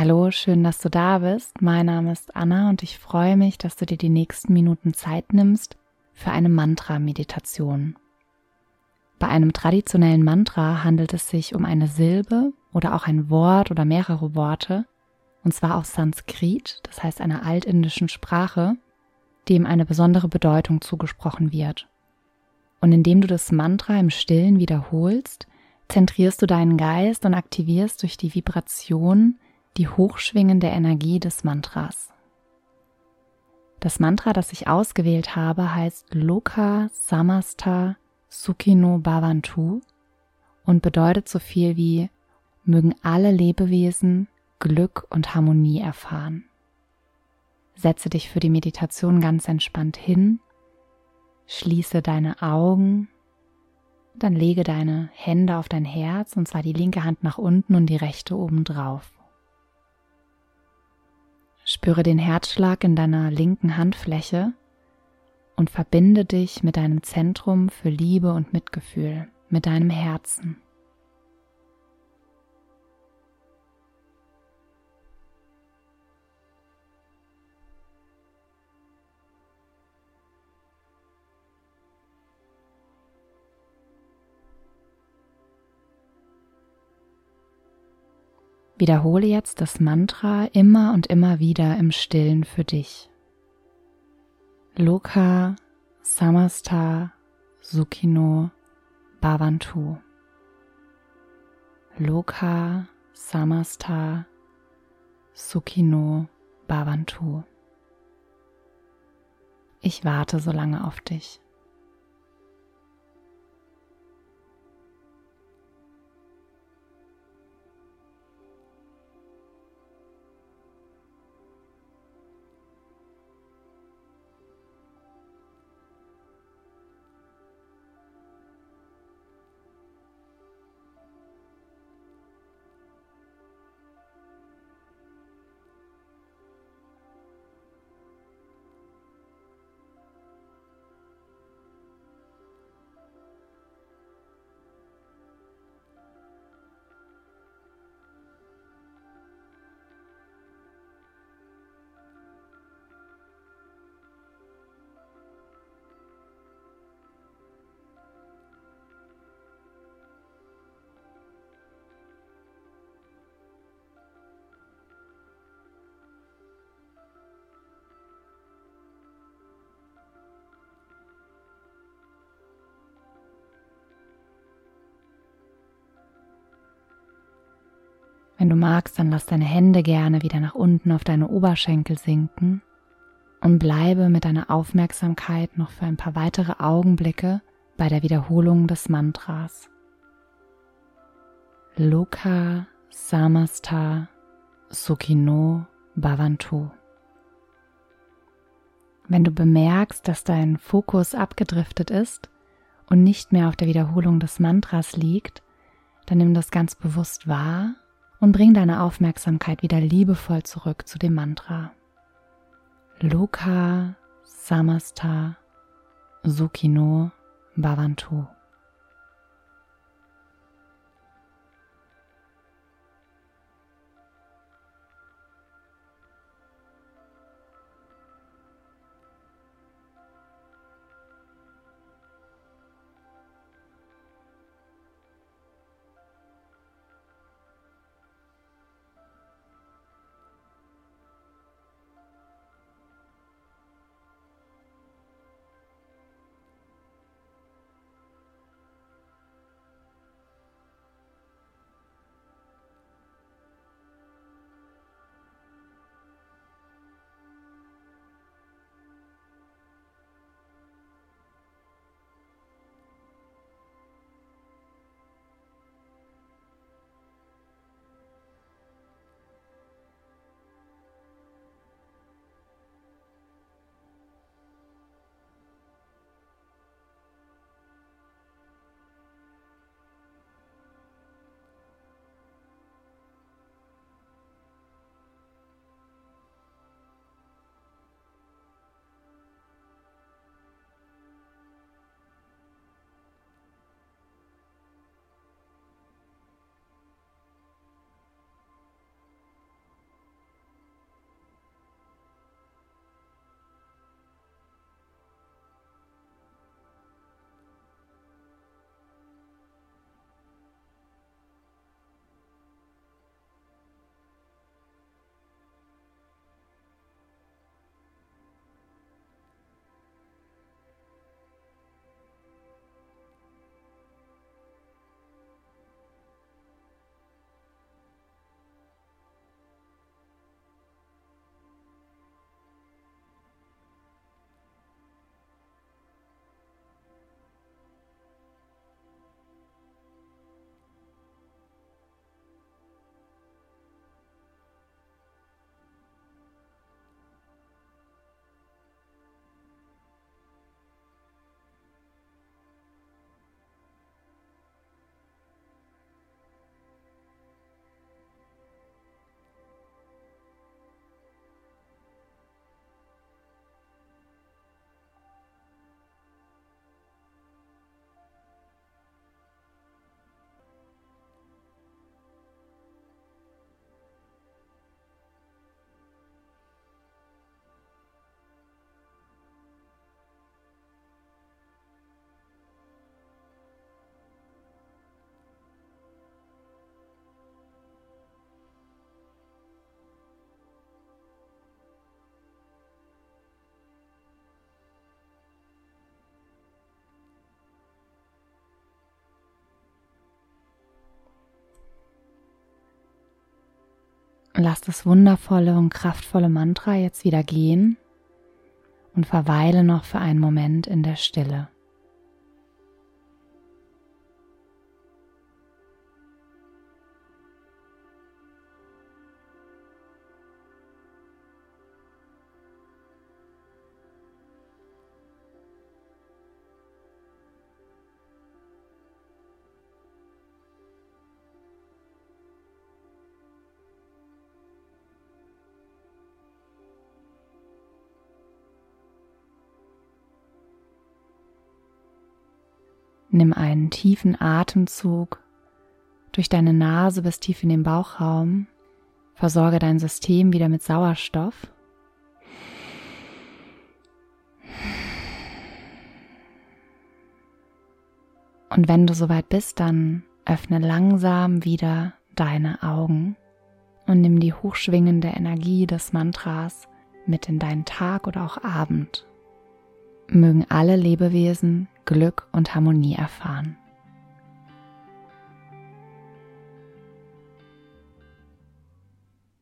Hallo, schön, dass du da bist. Mein Name ist Anna und ich freue mich, dass du dir die nächsten Minuten Zeit nimmst für eine Mantra-Meditation. Bei einem traditionellen Mantra handelt es sich um eine Silbe oder auch ein Wort oder mehrere Worte, und zwar aus Sanskrit, das heißt einer altindischen Sprache, dem eine besondere Bedeutung zugesprochen wird. Und indem du das Mantra im Stillen wiederholst, zentrierst du deinen Geist und aktivierst durch die Vibration die hochschwingende Energie des Mantras. Das Mantra, das ich ausgewählt habe, heißt Loka Samasta Sukhino Bhavantu und bedeutet so viel wie mögen alle Lebewesen Glück und Harmonie erfahren. Setze dich für die Meditation ganz entspannt hin, schließe deine Augen, dann lege deine Hände auf dein Herz und zwar die linke Hand nach unten und die rechte oben drauf. Spüre den Herzschlag in deiner linken Handfläche und verbinde dich mit deinem Zentrum für Liebe und Mitgefühl, mit deinem Herzen. Wiederhole jetzt das Mantra immer und immer wieder im Stillen für dich. Loka Samasta Sukhino Bhavantu. Loka Samasta Sukhino Bhavantu. Ich warte so lange auf dich. Wenn du magst, dann lass deine Hände gerne wieder nach unten auf deine Oberschenkel sinken und bleibe mit deiner Aufmerksamkeit noch für ein paar weitere Augenblicke bei der Wiederholung des Mantras. Loka Samasta Sukhino Bhavantu. Wenn du bemerkst, dass dein Fokus abgedriftet ist und nicht mehr auf der Wiederholung des Mantras liegt, dann nimm das ganz bewusst wahr und bring deine Aufmerksamkeit wieder liebevoll zurück zu dem Mantra. Loka Samasta Sukhino Bhavantu. Lass das wundervolle und kraftvolle Mantra jetzt wieder gehen und verweile noch für einen Moment in der Stille. Nimm einen tiefen Atemzug durch deine Nase bis tief in den Bauchraum. Versorge dein System wieder mit Sauerstoff. Und wenn du soweit bist, dann öffne langsam wieder deine Augen und nimm die hochschwingende Energie des Mantras mit in deinen Tag oder auch Abend. Mögen alle Lebewesen Glück und Harmonie erfahren.